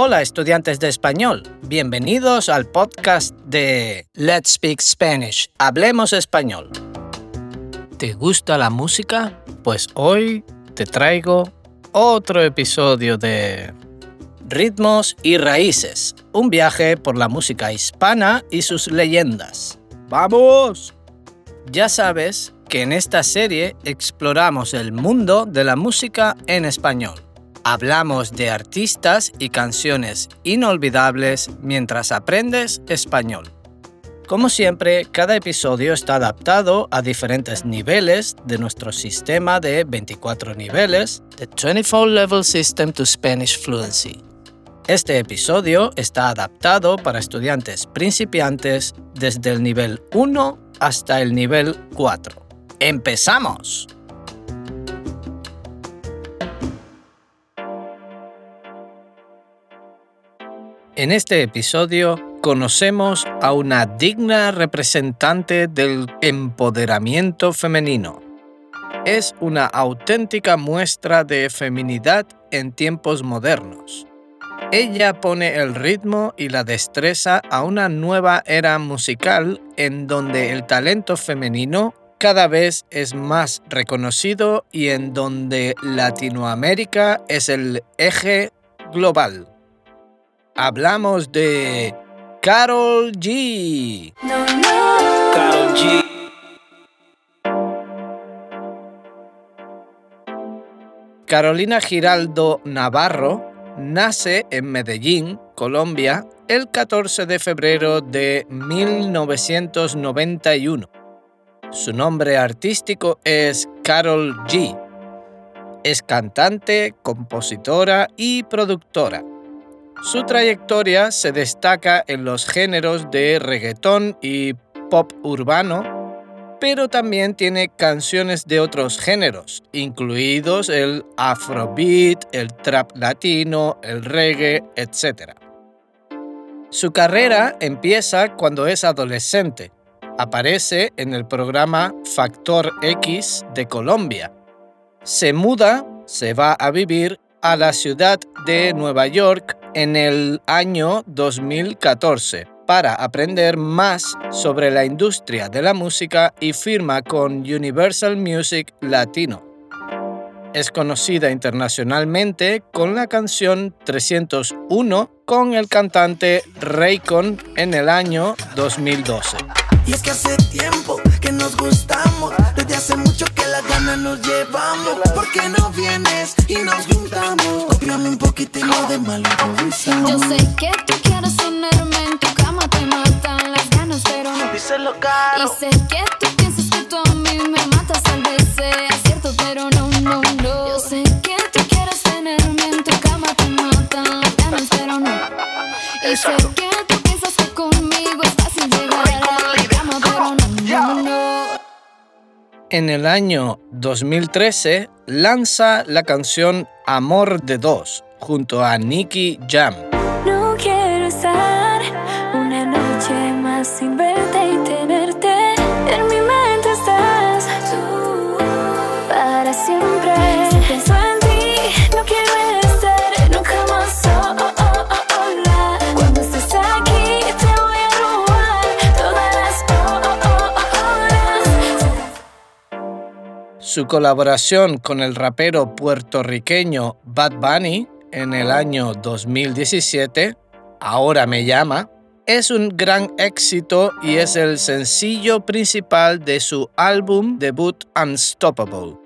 Hola estudiantes de español, bienvenidos al podcast de Let's Speak Spanish, Hablemos Español. ¿Te gusta la música? Pues hoy te traigo otro episodio de Ritmos y Raíces, un viaje por la música hispana y sus leyendas. ¡Vamos! Ya sabes que en esta serie exploramos el mundo de la música en español. Hablamos de artistas y canciones inolvidables mientras aprendes español. Como siempre, cada episodio está adaptado a diferentes niveles de nuestro sistema de 24 niveles, The 24 Level System to Spanish Fluency. Este episodio está adaptado para estudiantes principiantes desde el nivel 1 hasta el nivel 4. ¡Empezamos! En este episodio conocemos a una digna representante del empoderamiento femenino. Es una auténtica muestra de feminidad en tiempos modernos. Ella pone el ritmo y la destreza a una nueva era musical en donde el talento femenino cada vez es más reconocido y en donde Latinoamérica es el eje global. Hablamos de Carol G. Carol G. Carolina Giraldo Navarro nace en Medellín, Colombia, el 14 de febrero de 1991. Su nombre artístico es Carol G. Es cantante, compositora y productora. Su trayectoria se destaca en los géneros de reggaetón y pop urbano, pero también tiene canciones de otros géneros, incluidos el afrobeat, el trap latino, el reggae, etc. Su carrera empieza cuando es adolescente. Aparece en el programa Factor X de Colombia. Se muda, se va a vivir a la ciudad de Nueva York en el año 2014 para aprender más sobre la industria de la música y firma con Universal Music Latino. Es conocida internacionalmente con la canción 301 con el cantante Raycon en el año 2012. Y es que hace tiempo que nos gustamos, desde hace mucho que las ganas nos llevamos. ¿Por qué no vienes y nos juntamos? Copiame un poquitito de mal Yo sé que tú quieres tenerme en tu cama, te matan las ganas, pero no. Díselo caro. Y sé que tú piensas que tú a mí me matas, tal vez sea cierto, pero no, no, no. Yo sé que tú quieres tenerme en tu cama, te matan las ganas, pero no. Y sé que En el año 2013 lanza la canción Amor de Dos junto a Nicky Jam. Su colaboración con el rapero puertorriqueño Bad Bunny en el año 2017, Ahora me llama, es un gran éxito y es el sencillo principal de su álbum debut Unstoppable.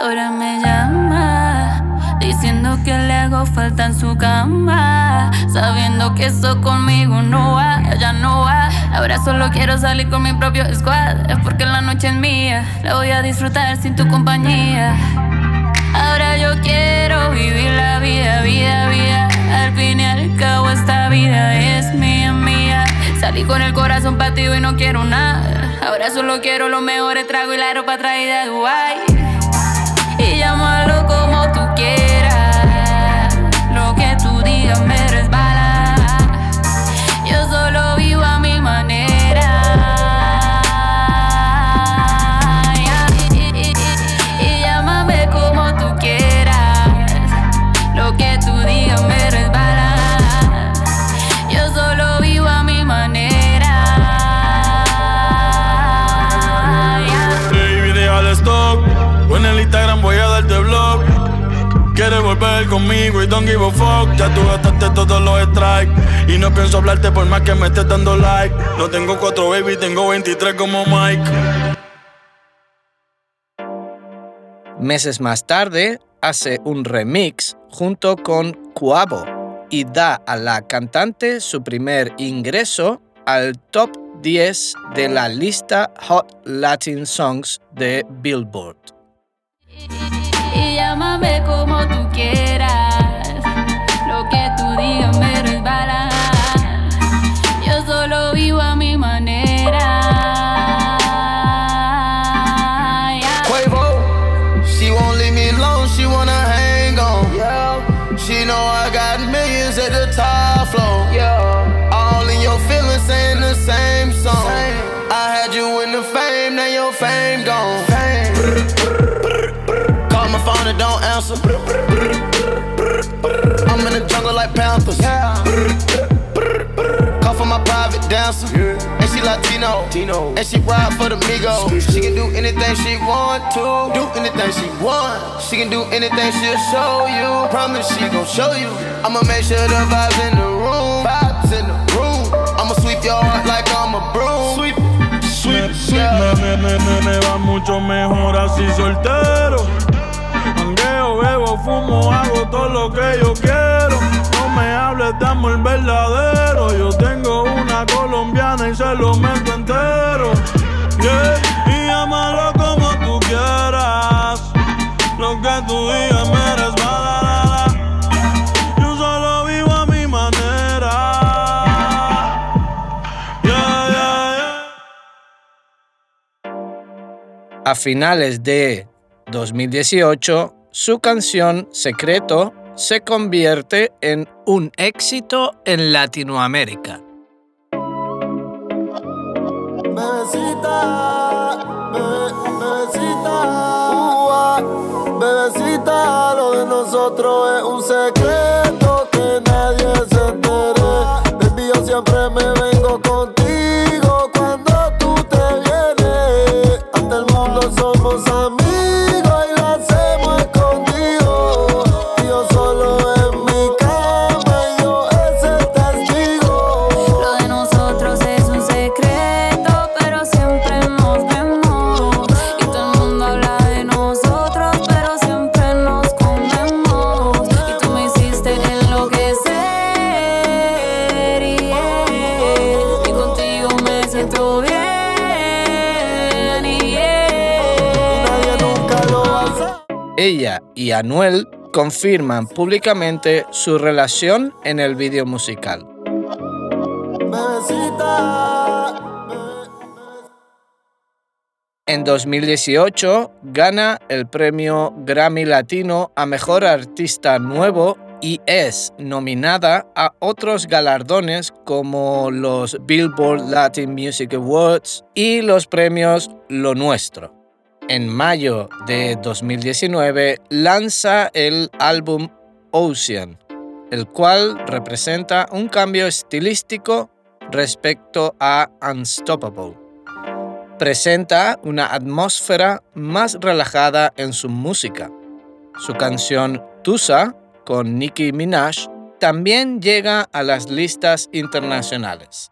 Ahora me llama, diciendo que le hago falta en su cama, sabiendo que eso conmigo no va, ya no va. Ahora solo quiero salir con mi propio squad, es porque la noche es mía, la voy a disfrutar sin tu compañía. Ahora yo quiero vivir la vida, vida, vida. Al fin y al cabo esta vida es mía, mía. Salí con el corazón partido y no quiero nada. Ahora solo quiero los mejores tragos y la ropa traída de Dubai. Y llámalo como tú don't give a fuck. Ya tú gastaste todos los strikes. Y no pienso hablarte por más que me estés dando like. No tengo cuatro baby, tengo 23 como Mike. Meses más tarde, hace un remix junto con Cuavo y da a la cantante su primer ingreso al top 10 de la lista Hot Latin Songs de Billboard. Y llámame como tú quieras, I'm in the jungle like Panthers. Yeah. Call for my private dancer. And she Latino. And she ride for the Migos. She can do anything she want to. Do anything she want. She can do anything she'll show you. Promise she gon' show you. I'ma make sure the vibes in the room. Vibes in the room. I'ma sweep your heart like I'm a broom. Sweep, sweep, sweep. Me, me, me, me, me va mucho mejor así soltero. Mangueo, bebo, fumo, hago todo lo que yo A finales de 2018, su canción Secreto se convierte en un éxito en Latinoamérica. Bebecita, lo de nosotros es un secreto Ella y Anuel confirman públicamente su relación en el vídeo musical. En 2018 gana el premio Grammy Latino a Mejor Artista Nuevo y es nominada a otros galardones como los Billboard Latin Music Awards y los premios Lo Nuestro. En mayo de 2019 lanza el álbum Ocean, el cual representa un cambio estilístico respecto a Unstoppable presenta una atmósfera más relajada en su música. Su canción Tusa con Nicki Minaj también llega a las listas internacionales.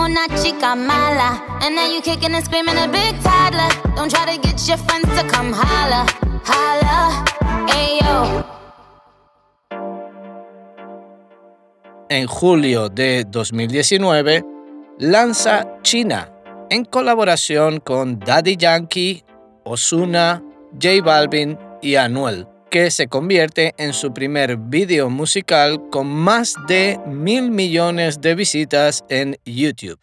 una chica mala. And now you kicking and screaming a big toddler. Don't try to get your friends to come holla, holla, ayo. En julio de 2019 lanza China en colaboración con Daddy Yankee, Osuna, J Balvin y Anuel que se convierte en su primer video musical con más de mil millones de visitas en YouTube.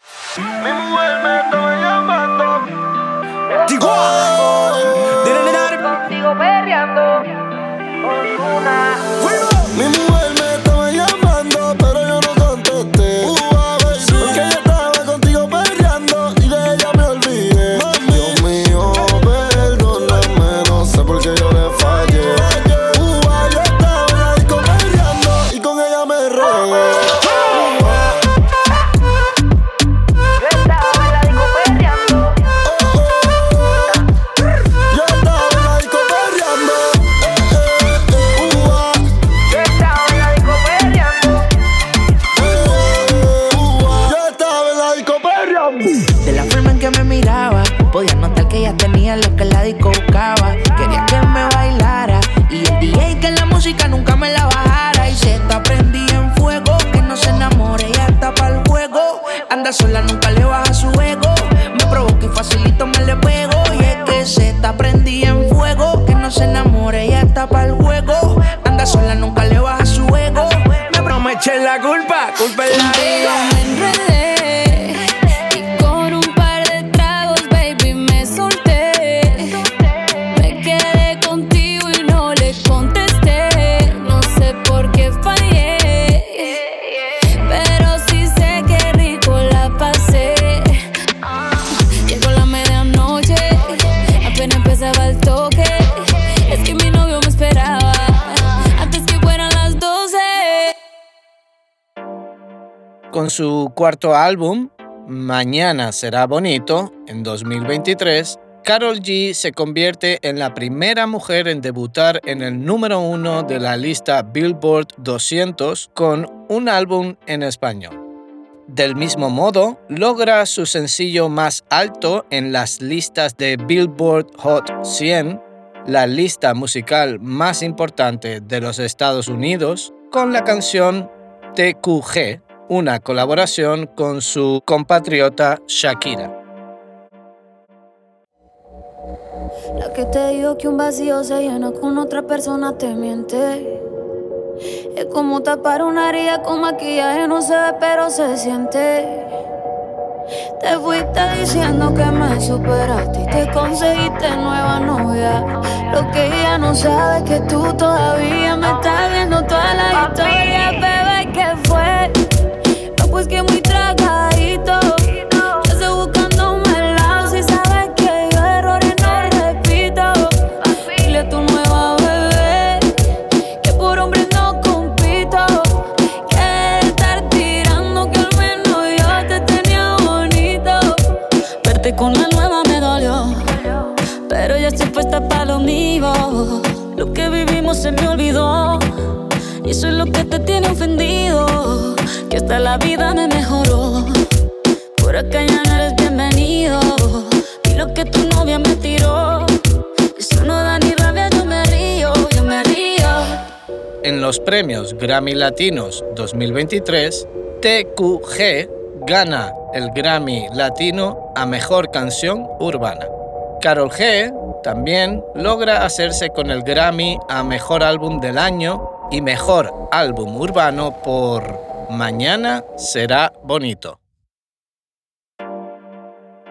Con su cuarto álbum, Mañana será bonito, en 2023, Carol G se convierte en la primera mujer en debutar en el número uno de la lista Billboard 200 con un álbum en español. Del mismo modo, logra su sencillo más alto en las listas de Billboard Hot 100, la lista musical más importante de los Estados Unidos, con la canción TQG, una colaboración con su compatriota Shakira. La que te digo que un vacío se llena con otra persona te miente. Es como tapar una herida con maquillaje, no se ve pero se siente. Te fuiste diciendo que me superaste y te conseguiste nueva novia. Lo que ella no sabe es que tú todavía me estás viendo toda la historia, bebé, ¿qué fue? Pues que muy tragadito. Yo estoy buscándome el lado si sabes que yo errores no repito. Dile a tu nueva bebé que por hombre no compito. Que estar tirando que al menos yo te tenía bonito. Verte con la nueva me dolió, pero ya estoy puesta para lo mío. Lo que vivimos se me olvidó. Y eso es lo que te tiene ofendido que hasta la vida me mejoró. Por acá ya no eres bienvenido. Y lo que tu novia me tiró, eso no da ni rabia, yo me río, yo me río. En los premios Grammy Latinos 2023, TQG gana el Grammy Latino a Mejor Canción Urbana. Carol G también logra hacerse con el Grammy a Mejor Álbum del Año y Mejor Álbum Urbano por Mañana será bonito.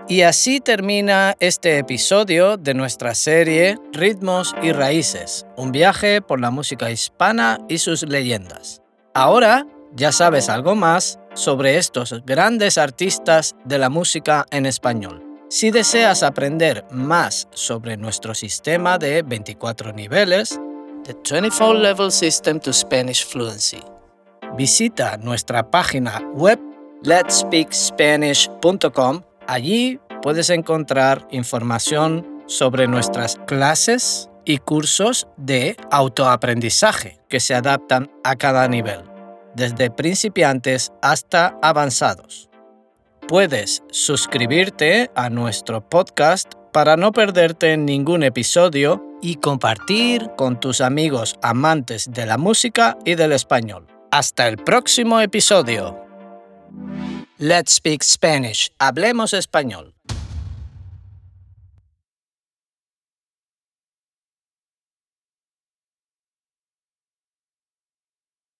Y así termina este episodio de nuestra serie Ritmos y Raíces, un viaje por la música hispana y sus leyendas. Ahora ya sabes algo más sobre estos grandes artistas de la música en español. Si deseas aprender más sobre nuestro sistema de 24 niveles, The 24 Level System to Spanish Fluency, visita nuestra página web letspeakspanish.com. Allí puedes encontrar información sobre nuestras clases y cursos de autoaprendizaje que se adaptan a cada nivel, desde principiantes hasta avanzados. Puedes suscribirte a nuestro podcast para no perderte ningún episodio y compartir con tus amigos amantes de la música y del español. Hasta el próximo episodio. Let's speak Spanish. Hablemos español.